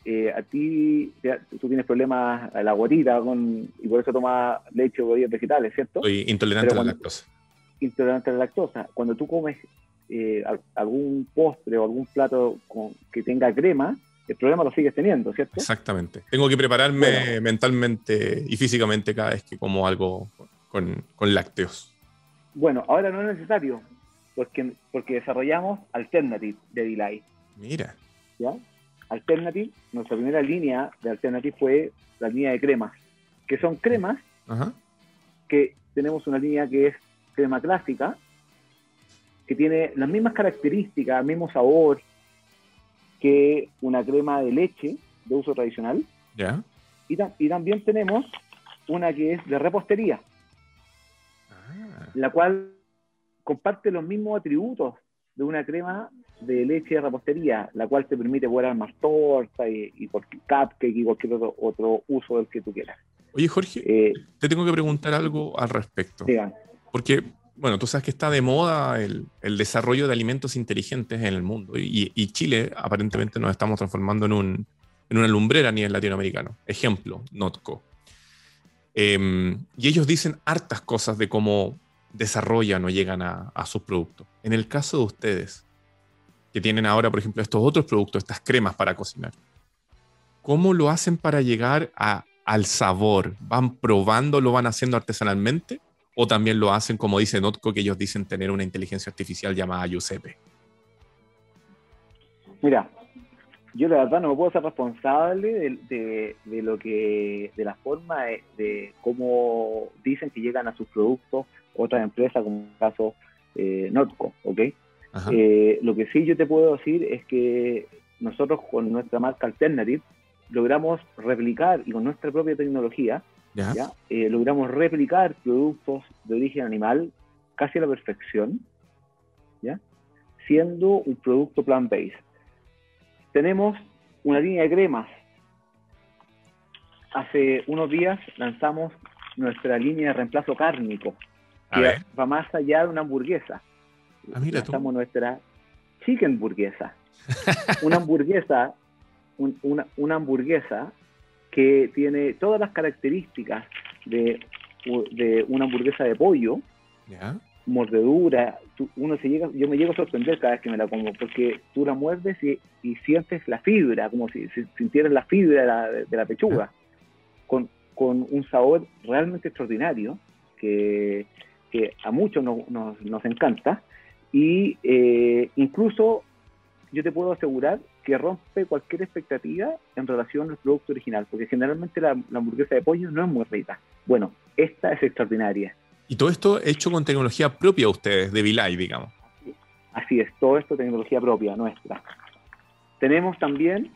eh, a ti tú tienes problemas a la guarita con, y por eso tomas leche o bebidas vegetales, ¿cierto? Soy intolerante a la lactosa. Intolerante a la lactosa. Cuando tú comes eh, algún postre o algún plato que tenga crema, el problema lo sigues teniendo, ¿cierto? Exactamente. Tengo que prepararme mentalmente y físicamente cada vez que como algo con, lácteos. Bueno, ahora no es necesario, porque, porque desarrollamos Alternative de Delay. Mira. ¿Ya? Alternative, nuestra primera línea de Alternative fue la línea de cremas, que son cremas que tenemos una línea que es crema clásica, que tiene las mismas características, el mismo sabor que una crema de leche de uso tradicional. Ya. Y, y, también tenemos una que es de repostería, ah. la cual comparte los mismos atributos de una crema de leche de repostería, la cual te permite poder más torta y, y cupcake y cualquier otro, uso del que tú quieras. Oye, Jorge, eh, te tengo que preguntar algo al respecto. Digan. Porque bueno, tú sabes que está de moda el, desarrollo de alimentos inteligentes en el mundo y, Chile aparentemente nos estamos transformando en, un, en una lumbrera a nivel latinoamericano. Ejemplo, Notco. Em, y ellos dicen hartas cosas de cómo desarrollan o llegan a, a sus productos. En el caso de ustedes, que tienen ahora, por ejemplo, estos otros productos, estas cremas para cocinar, ¿cómo lo hacen para llegar al sabor? ¿Van probando, lo van haciendo artesanalmente? o también lo hacen como dice Notco, que ellos dicen tener una inteligencia artificial llamada Giuseppe? Mira, yo la verdad no me puedo ser responsable de, lo que, de la forma de, cómo dicen que llegan a sus productos otras empresas, como en el caso eh, Notco, ¿ok? Eh, lo que sí yo te puedo decir es que nosotros con nuestra marca Alternative logramos replicar y con nuestra propia tecnología ¿ya? Eh, logramos replicar productos de origen animal casi a la perfección, ¿ya? siendo un producto plant-based. Tenemos una línea de cremas. Hace unos días lanzamos nuestra línea de reemplazo cárnico, que va más allá de una hamburguesa. Ah, lanzamos nuestra chicken hamburguesa. una hamburguesa, una, una hamburguesa que tiene todas las características de, una hamburguesa de pollo, mordedura, uno se llega, yo me llego a sorprender cada vez que me la como, porque tú la muerdes y, sientes la fibra, como si, sintieras la fibra de la, pechuga, con, un sabor realmente extraordinario, que, a muchos nos, encanta y eh, incluso yo te puedo asegurar que rompe cualquier expectativa en relación al producto original, porque generalmente la, hamburguesa de pollo no es muy rica. Bueno, esta es extraordinaria. Y todo esto hecho con tecnología propia de ustedes, de Vilay, digamos. Así es, todo esto tecnología propia nuestra. Tenemos también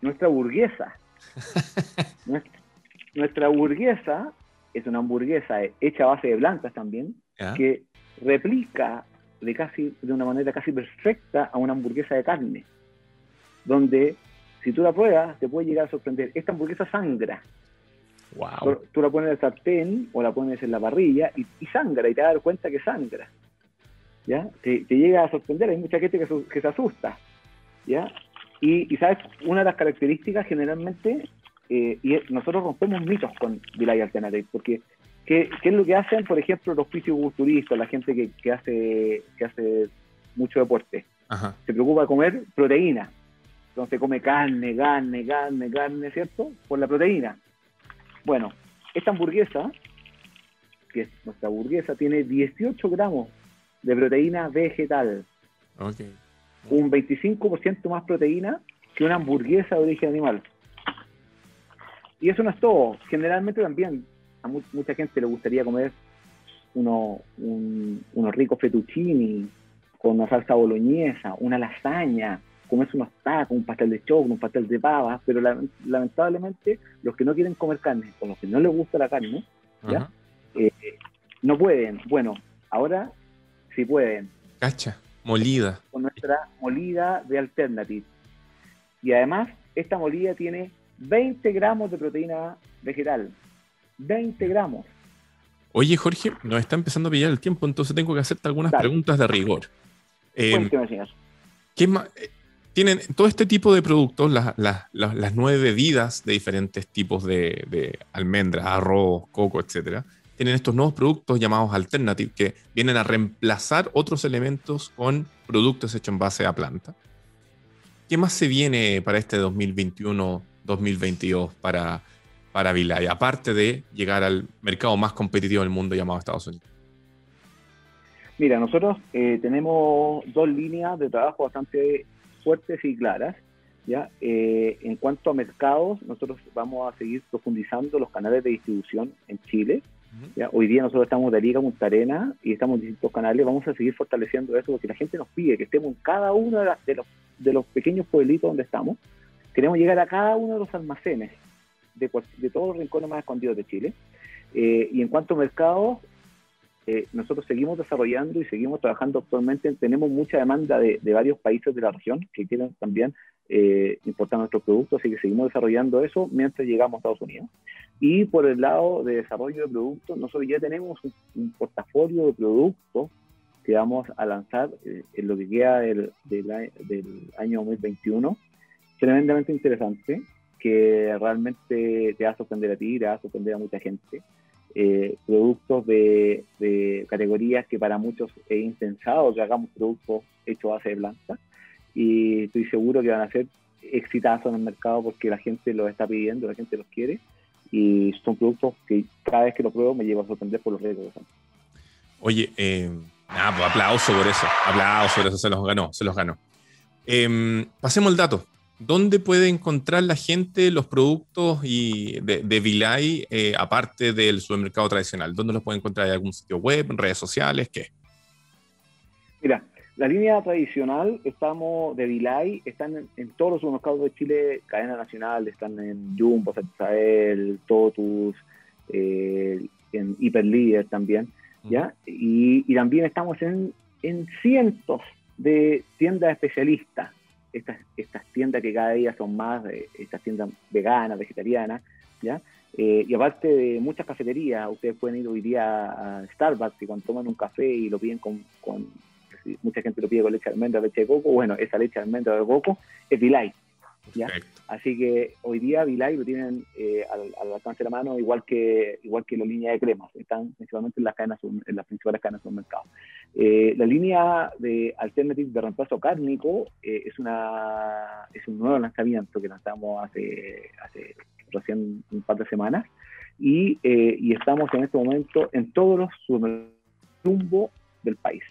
nuestra burguesa. nuestra, burguesa es una hamburguesa hecha a base de blancas también, que replica de casi de una manera casi perfecta a una hamburguesa de carne, donde si tú la pruebas te puede llegar a sorprender. Esta hamburguesa sangra. Wow. Tú, la pones en el sartén o la pones en la parrilla y, sangra y te das cuenta que sangra. ¿Ya? Te, llega a sorprender, hay mucha gente que, se asusta. ¿Ya? Y, sabes, una de las características generalmente, eh, y nosotros rompemos mitos con Delay Alternative, porque ¿qué, es lo que hacen, por ejemplo, los fisiculturistas, la gente que, hace, que hace mucho deporte? Se preocupa de comer proteína. Entonces come carne, carne, carne, carne, ¿cierto? Por la proteína. Bueno, esta hamburguesa, que es nuestra hamburguesa, tiene 18 gramos de proteína vegetal. Okay un 25% más proteína que una hamburguesa de origen animal. Y eso no es todo. Generalmente también a mucha gente le gustaría comer uno, unos ricos fettuccini con una salsa boloñesa, una lasaña, comerse unos tacos, un pastel de chocolate, un pastel de pava, pero lamentablemente los que no quieren comer carne o los que no les gusta la carne, ¿ya? Eh, no pueden. Bueno, ahora sí pueden. Cacha. Molida. Con nuestra molida de Alternative. Y además, esta molida tiene 20 gramos de proteína vegetal. 20 gramos. Oye, Jorge, nos está empezando a pillar el tiempo, entonces tengo que hacerte algunas preguntas de rigor. Eh, ¿qué más? Eh, tienen todo este tipo de productos, las, nueve bebidas de diferentes tipos de, de almendras, arroz, coco, etcétera tienen estos nuevos productos llamados Alternative que vienen a reemplazar otros elementos con productos hechos en base a planta. ¿Qué más se viene para este 2021-2022 para, para Vilay, aparte de llegar al mercado más competitivo del mundo llamado Estados Unidos? Mira, nosotros eh, tenemos dos líneas de trabajo bastante fuertes y claras. ¿ya? Eh, en cuanto a mercados, nosotros vamos a seguir profundizando los canales de distribución en Chile. Hoy día nosotros estamos de Liga Punta Arena y estamos en distintos canales, vamos a seguir fortaleciendo eso porque la gente nos pide que estemos en cada uno de, los, de los pequeños pueblitos donde estamos. Queremos llegar a cada uno de los almacenes de, de todos los rincones más escondidos de Chile. Eh, y en cuanto a mercados, eh, nosotros seguimos desarrollando y seguimos trabajando actualmente. Tenemos mucha demanda de, de varios países de la región que quieren también eh, importar nuestros productos, así que seguimos desarrollando eso mientras llegamos a Estados Unidos. Y por el lado de desarrollo de productos, nosotros ya tenemos un, portafolio de productos que vamos a lanzar eh, en lo que queda del, del, año 2021, tremendamente interesante, que realmente te va a sorprender a ti, te va a sorprender a mucha gente. Eh, productos de, categorías que para muchos es impensado que hagamos productos hechos a base de planta y estoy seguro que van a ser exitazos en el mercado porque la gente los está pidiendo, la gente los quiere y son productos que cada vez que lo pruebo me llevo a sorprender por los riesgos que son. Oye, eh, pues aplauso por eso, aplauso eso, se los ganó, se los ganó. Em, pasemos el dato. ¿Dónde puede encontrar la gente los productos y de, de Vilay eh, aparte del supermercado tradicional? ¿Dónde los puede encontrar? ¿En algún sitio web, en redes sociales? ¿Qué? Mira, la línea tradicional, estamos de Delay, están en, todos los supermercados de Chile, cadena nacional, están en Jumbo, Satisfael, Totus, eh, en Hiperlíder también, ¿ya? Y, también estamos en, cientos de tiendas especialistas, estas, estas tiendas que cada día son más, estas tiendas veganas, vegetarianas, ¿ya? Eh, y aparte de muchas cafeterías, ustedes pueden ir hoy día a Starbucks y cuando toman un café y lo piden con mucha gente lo pide con leche de almendra, leche de coco, bueno, esa leche de almendra de coco es Vilay. ¿Ya? Así que hoy día Vilay lo tienen eh, al, alcance de la mano, igual que igual que la línea de cremas, están principalmente en las cadenas en las principales cadenas de mercado. Eh, la línea de Alternative de reemplazo cárnico eh, es una es un nuevo lanzamiento que lanzamos hace, hace recién un par de semanas y, eh, y estamos en este momento en todos los rumbo del país.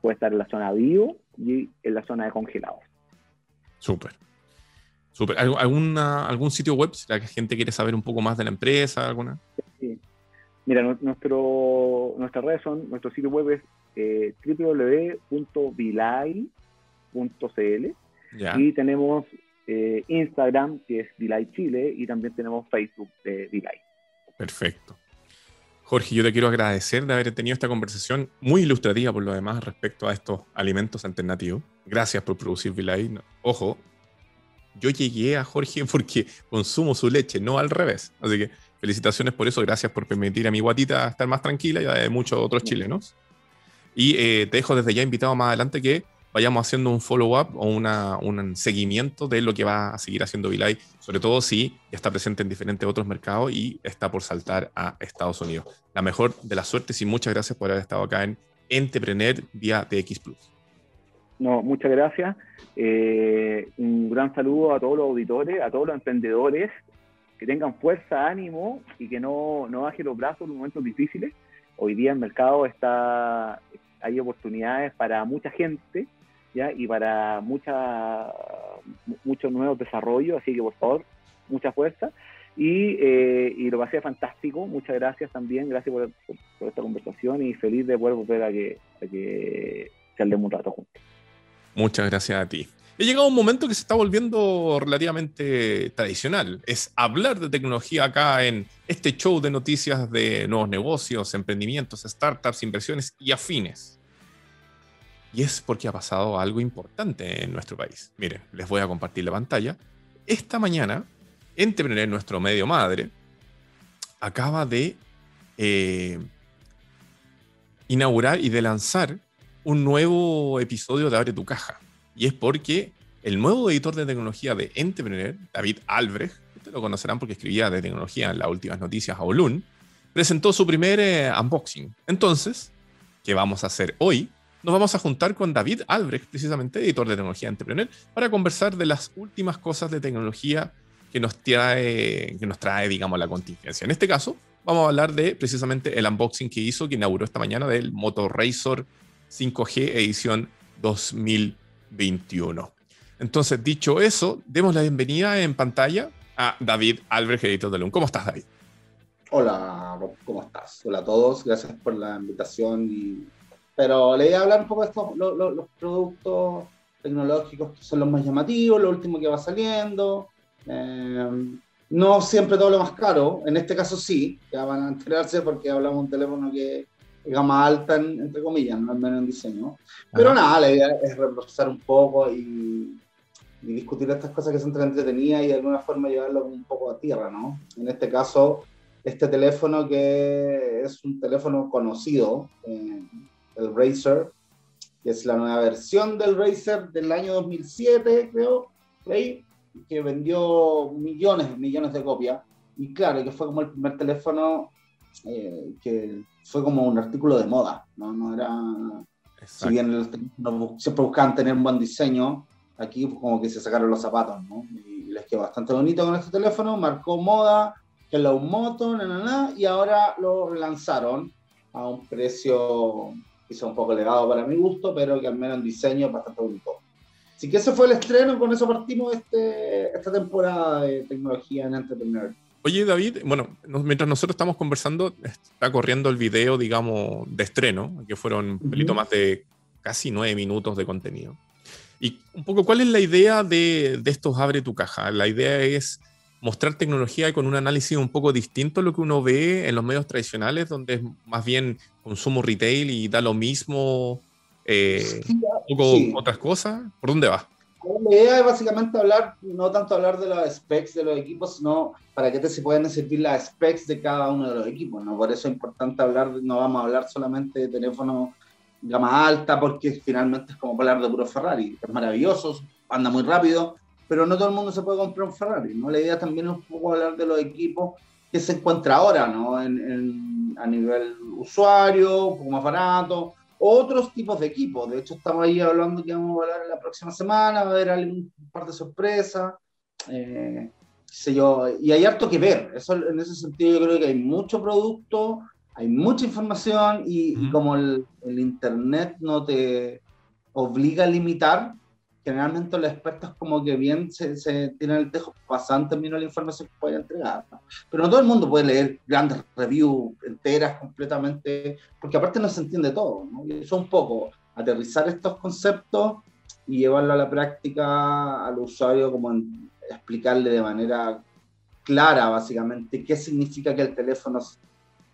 Puede estar en la zona vivo y en la zona de congelados. Súper. ¿Alguna, ¿Algún sitio web si la gente quiere saber un poco más de la empresa? alguna? Sí. Mira, nuestro, nuestras redes son, nuestro sitio web es eh, www.vilay.cl y tenemos eh, Instagram, que es Vilay Chile, y también tenemos Facebook de Vilay. Perfecto. Jorge, yo te quiero agradecer de haber tenido esta conversación muy ilustrativa por lo demás respecto a estos alimentos alternativos. Gracias por producir Vilay. Ojo, yo llegué a Jorge porque consumo su leche, no al revés. Así que felicitaciones por eso. Gracias por permitir a mi guatita estar más tranquila y a de muchos otros chilenos. Y eh, te dejo desde ya invitado más adelante que vayamos haciendo un follow-up o un seguimiento de lo que va a seguir haciendo Vilay, sobre todo si ya está presente en diferentes otros mercados y está por saltar a Estados Unidos. La mejor de las suertes y muchas gracias por haber estado acá en Entrepreneur vía TX Plus. No, muchas gracias. Eh, un gran saludo a todos los auditores, a todos los emprendedores, que tengan fuerza, ánimo y que no, no bajen los brazos en momentos difíciles. Hoy día el mercado está, hay oportunidades para mucha gente y para mucha, muchos nuevos desarrollos, así que por favor, mucha fuerza. Y, eh, y lo pasé fantástico, muchas gracias también, gracias por, esta conversación y feliz de poder volver a que, a que charlemos un rato juntos. Muchas gracias a ti. He llegado a un momento que se está volviendo relativamente tradicional. Es hablar de tecnología acá en este show de noticias de nuevos negocios, emprendimientos, startups, inversiones y afines. Y es porque ha pasado algo importante en nuestro país. Miren, les voy a compartir la pantalla. Esta mañana, Entrepreneur, nuestro medio madre, acaba de eh, inaugurar y de lanzar un nuevo episodio de Abre tu caja. Y es porque el nuevo editor de tecnología de Entrepreneur, David Albrecht, ustedes lo conocerán porque escribía de tecnología en las últimas noticias a presentó su primer eh, unboxing. Entonces, ¿qué vamos a hacer hoy? nos vamos a juntar con David Albrecht, precisamente editor de tecnología Entrepreneur, para conversar de las últimas cosas de tecnología que nos trae, que nos trae, digamos, la contingencia. En este caso, vamos a hablar de precisamente el unboxing que hizo, que inauguró esta mañana del Moto Razor 5G edición 2021. Entonces, dicho eso, demos la bienvenida en pantalla a David Albrecht, editor de. ¿Cómo estás, David? Hola, ¿cómo estás? Hola a todos, gracias por la invitación y pero le voy a hablar un poco de estos, los productos tecnológicos que son los más llamativos, lo último que va saliendo. Eh, no siempre todo lo más caro, en este caso sí, ya van a enterarse porque hablamos de un teléfono que gama alta, entre comillas, no al menos en diseño. Pero nada, la idea es repasar un poco y, y, discutir estas cosas que son tan entretenidas y de alguna forma llevarlo un poco a tierra, ¿no? En este caso, este teléfono que es un teléfono conocido, eh, el Razer, que es la nueva versión del Razer del año 2007, creo, que vendió millones, millones de copias. Y claro, que fue como el primer teléfono eh, que fue como un artículo de moda, ¿no? No era... Si bien los siempre buscaban tener un buen diseño, aquí como que se sacaron los zapatos, ¿no? Y les quedó bastante bonito con este teléfono, marcó moda, Hello Moto, na, na, na, y ahora lo lanzaron a un precio hizo un poco elevado para mi gusto, pero que al menos en diseño es bastante bonito. Así que ese fue el estreno, con eso partimos este, esta temporada de tecnología en Entrepreneur. Oye, David, bueno, mientras nosotros estamos conversando, está corriendo el video, digamos, de estreno, que fueron un pelito más de casi nueve minutos de contenido. Y un poco, ¿cuál es la idea de, de estos Abre tu caja? La idea es mostrar tecnología con un análisis un poco distinto a lo que uno ve en los medios tradicionales, donde es más bien consumo retail y da lo mismo eh, otras cosas. ¿Por dónde va? La idea es básicamente hablar, no tanto hablar de los specs de los equipos, sino para qué te se pueden servir las specs de cada uno de los equipos. ¿no? Por eso es importante hablar, no vamos a hablar solamente de teléfonos gama alta, porque finalmente es como hablar de puro Ferrari. Es maravilloso, anda muy rápido, pero no todo el mundo se puede comprar un Ferrari, ¿no? La idea también es un poco hablar de los equipos que se encuentra ahora, ¿no? En, a nivel usuario, un poco más barato, otros tipos de equipos. De hecho, estamos ahí hablando que vamos a hablar la próxima semana, va a haber algún par de sorpresas. Eh, sé yo, y hay harto que ver. Eso, en ese sentido yo creo que hay mucho producto, hay mucha información y, como el, el, Internet no te obliga a limitar, generalmente los expertos como que bien se, se tienen el tejo en términos de la información que pueden entregar. Pero no todo el mundo puede leer grandes reviews enteras completamente, porque aparte no se entiende todo. ¿no? Y eso un poco, aterrizar estos conceptos y llevarlo a la práctica al usuario, como explicarle de manera clara, básicamente, qué significa que el teléfono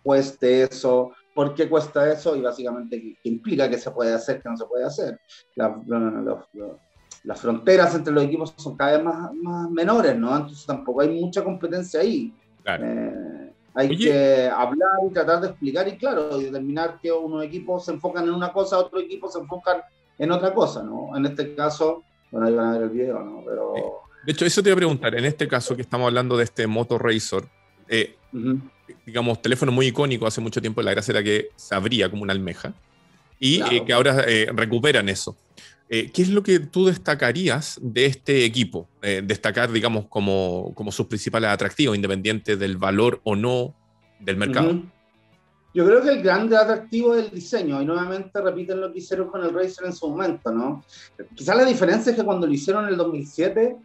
cueste eso, por qué cuesta eso y básicamente qué, implica que se puede hacer, que no se puede hacer. Las fronteras entre los equipos son cada vez más, más, menores, ¿no? Entonces tampoco hay mucha competencia ahí. Eh, hay que hablar y tratar de explicar y claro, determinar que unos equipos se enfocan en una cosa, otros equipos se enfocan en otra cosa, ¿no? En este caso, bueno, ahí van a ver el video, ¿no? Pero... De hecho, eso te iba a preguntar, en este caso que estamos hablando de este Moto Razor, eh, digamos, teléfono muy icónico hace mucho tiempo, la gracia era que se abría como una almeja y eh, que ahora eh, recuperan eso. ¿Qué es lo que tú destacarías de este equipo? destacar, digamos, como, sus principales atractivos, independiente del valor o no del mercado. Yo creo que el grande atractivo es el diseño, y nuevamente repiten lo que hicieron con el Razer en su momento, ¿no? Quizás la diferencia es que cuando lo hicieron en el 2007,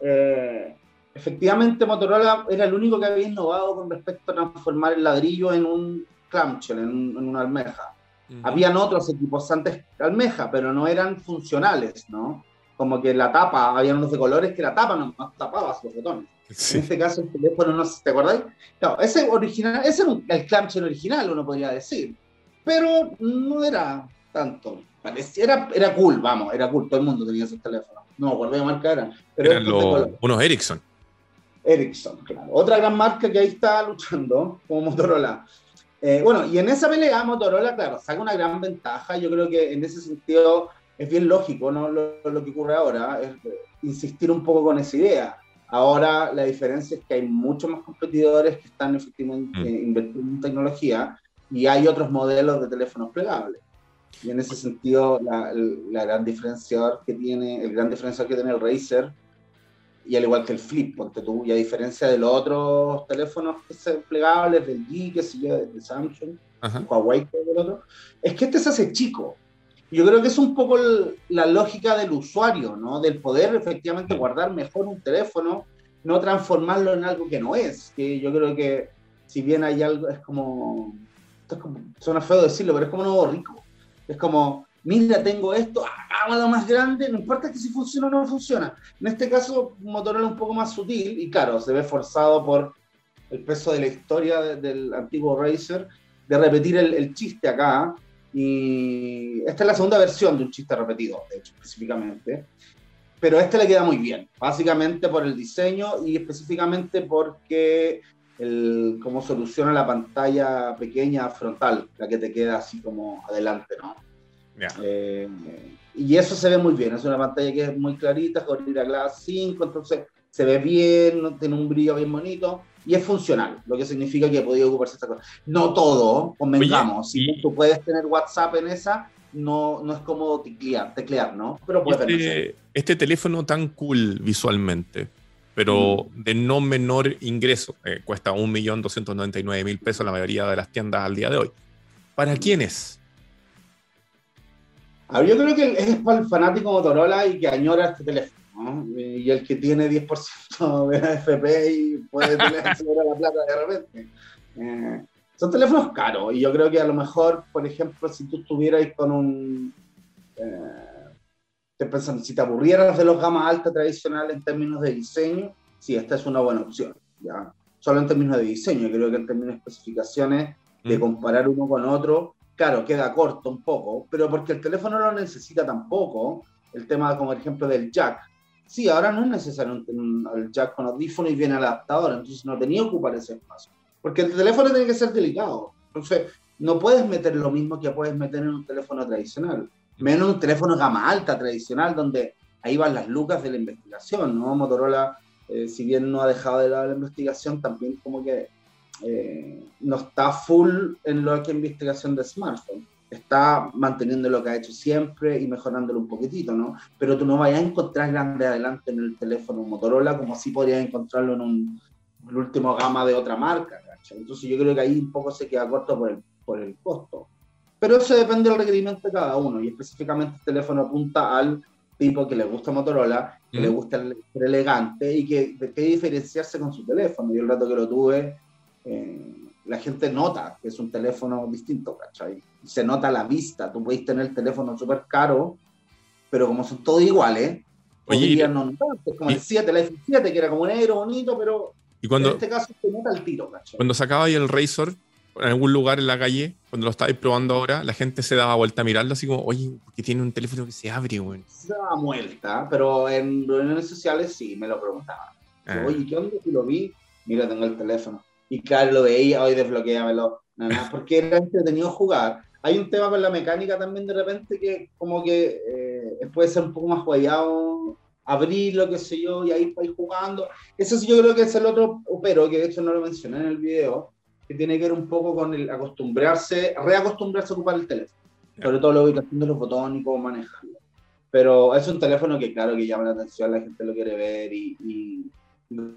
eh, efectivamente Motorola era el único que había innovado con respecto a transformar el ladrillo en un clamshell, en, una almeja. Habían otros equipos antes de almeja, pero no eran funcionales, ¿no? Como que la tapa, había unos de colores que la tapa no tapaba los botones. En este caso, el teléfono no ¿te acordáis? Claro, ese original, ese era el clamshell original, uno podría decir, pero no era tanto. Era, era cool, vamos, era cool, todo el mundo tenía esos teléfonos. No me acuerdo de marca eran. Pero eran los, unos Ericsson. Ericsson, claro. Otra gran marca que ahí está luchando, como Motorola. Eh, bueno, y en esa pelea Motorola, claro, saca una gran ventaja. Yo creo que en ese sentido es bien lógico, ¿no? Lo, lo que ocurre ahora es insistir un poco con esa idea. Ahora la diferencia es que hay muchos más competidores que están efectivamente mm. invirtiendo en tecnología y hay otros modelos de teléfonos plegables. Y en ese sentido, la, la, gran diferenciador que tiene, el gran diferenciador que tiene el Razer, y al igual que el Flip, ponte tú, y a diferencia de los otros teléfonos plegables, del G, que sé yo, de Samsung, Huawei, que el otro, es que este se hace chico. Yo creo que es un poco la lógica del usuario, ¿no? Del poder efectivamente guardar mejor un teléfono, no transformarlo en algo que no es. Que yo creo que, si bien hay algo, es como. Esto es como suena feo decirlo, pero es como nuevo rico. Es como, mira, tengo esto, hagámoslo más grande, no importa que si funciona o no funciona. En este caso, Motorola un poco más sutil y, claro, se ve forzado por el peso de la historia del antiguo Razer de repetir el, el chiste acá y esta es la segunda versión de un chiste repetido, de hecho, específicamente. Pero este le queda muy bien, básicamente por el diseño y específicamente porque el, cómo soluciona la pantalla pequeña frontal, la que te queda así como adelante, ¿no? Eh, y eso se ve muy bien, es una pantalla que es muy clarita, Gorilla Glass 5, entonces se ve bien, tiene un brillo bien bonito y es funcional, lo que significa que podido ocuparse esta cosa. No todo, convengamos, si tú puedes tener WhatsApp en esa, no, no es como teclear, teclear ¿no? Pero este, este, teléfono tan cool visualmente, pero mm. de no menor ingreso, eh, cuesta 1.299.000 pesos la mayoría de las tiendas al día de hoy. ¿Para yo creo que es para el fanático Motorola y que añora este teléfono. Y el que tiene 10% de AFP y puede tener la plata de repente. Eh, son teléfonos caros y yo creo que a lo mejor, por ejemplo, si tú estuvieras con un... Eh, te pensando, si te aburrieras de los gamas altas tradicionales en términos de diseño, sí, esta es una buena opción. ¿ya? Solo en términos de diseño, creo que en términos de especificaciones, de mm. comparar uno con otro, claro, queda corto un poco, pero porque el teléfono no lo necesita tampoco, el tema como ejemplo del jack, Sí, ahora no es necesario un, el jack con audífono y viene adaptador, entonces no tenía que ocupar ese espacio. Porque el teléfono tiene que ser delicado. Entonces, no puedes meter lo mismo que puedes meter en un teléfono tradicional. Menos un teléfono gama alta tradicional, donde ahí van las lucas de la investigación, ¿no? Motorola, eh, si bien no ha dejado de lado la investigación, también como que eh, no está full en lo que es investigación de smartphone. está manteniendo lo que ha hecho siempre y mejorándolo un poquitito, ¿no? Pero tú no vayas a encontrar grande adelante en el teléfono Motorola como si podrías encontrarlo en un el último gama de otra marca, ¿cachai? Entonces yo creo que ahí un poco se queda corto por el, por el costo. Pero eso depende del requerimiento de cada uno y específicamente el teléfono apunta al tipo que le gusta Motorola, que le gusta el, elegante y que, que diferenciarse con su teléfono. Yo el rato que lo tuve, eh, la gente nota que es un teléfono distinto, ¿cachai? Se nota la vista. Tú puedes tener el teléfono súper caro, pero como son todos iguales, Oye, no como el 7, el iPhone 7, que era como negro, bonito, pero y cuando, en este caso se nota el tiro, ¿cachai? Cuando sacaba ahí el Razor en algún lugar en la calle, cuando lo estabais probando ahora, la gente se daba vuelta a mirarlo así como, oye, porque tiene un teléfono que se abre, güey. Se daba vuelta, pero en reuniones sociales sí me lo preguntaban. Ah. Oye, ¿qué onda si lo vi? Mira, tengo el teléfono. Y claro, lo veía, hoy desbloqueamelo. Nada, porque era entretenido jugar. Hay un tema con la mecánica también de repente que como que eh, puede ser un poco más guayado abrir lo que sé yo, y ahí ir jugando. Eso sí yo creo que es el otro pero, que de hecho no lo mencioné en el video, que tiene que ver un poco con el acostumbrarse, reacostumbrarse a ocupar el teléfono. Sobre todo la ubicación de los botones y cómo manejarlo. Pero es un teléfono que claro que llama la atención, la gente lo quiere ver y,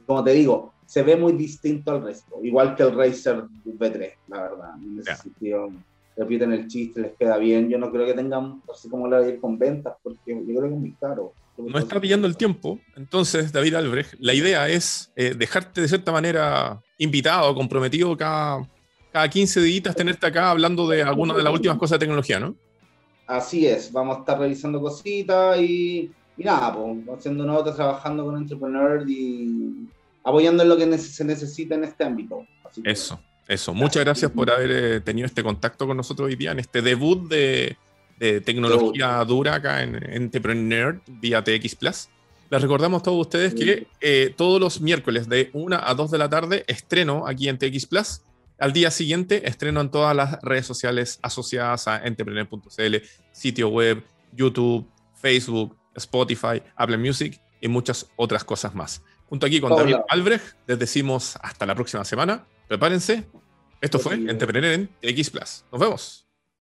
como te digo, se ve muy distinto al resto. Igual que el Razer V3, la verdad. En ese sentido, repiten el chiste, les queda bien. Yo no creo que tengan, así como la de ir con ventas, porque yo creo que es muy caro no está pillando el tiempo. Entonces, David Albrecht, la idea es eh, dejarte de cierta manera invitado, comprometido cada, cada 15 días, tenerte acá hablando de algunas de las últimas cosas de tecnología, ¿no? Así es, vamos a estar revisando cositas y, nada, pues, haciendo notas, trabajando con Entrepreneur y apoyando en lo que se necesita en este ámbito. eso, eso. Muchas gracias por haber eh, tenido este contacto con nosotros hoy día en este debut de de tecnología dura acá en Entrepreneur vía TX Plus. Les recordamos a todos ustedes que eh, todos los miércoles de 1 a 2 de la tarde estreno aquí en TX Plus. Al día siguiente estreno en todas las redes sociales asociadas a entrepreneur.cl, sitio web, YouTube, Facebook, Spotify, Apple Music y muchas otras cosas más. Junto aquí con David Albrecht, les decimos hasta la próxima semana. Prepárense. Esto fue Entrepreneur en TX Plus. Nos vemos.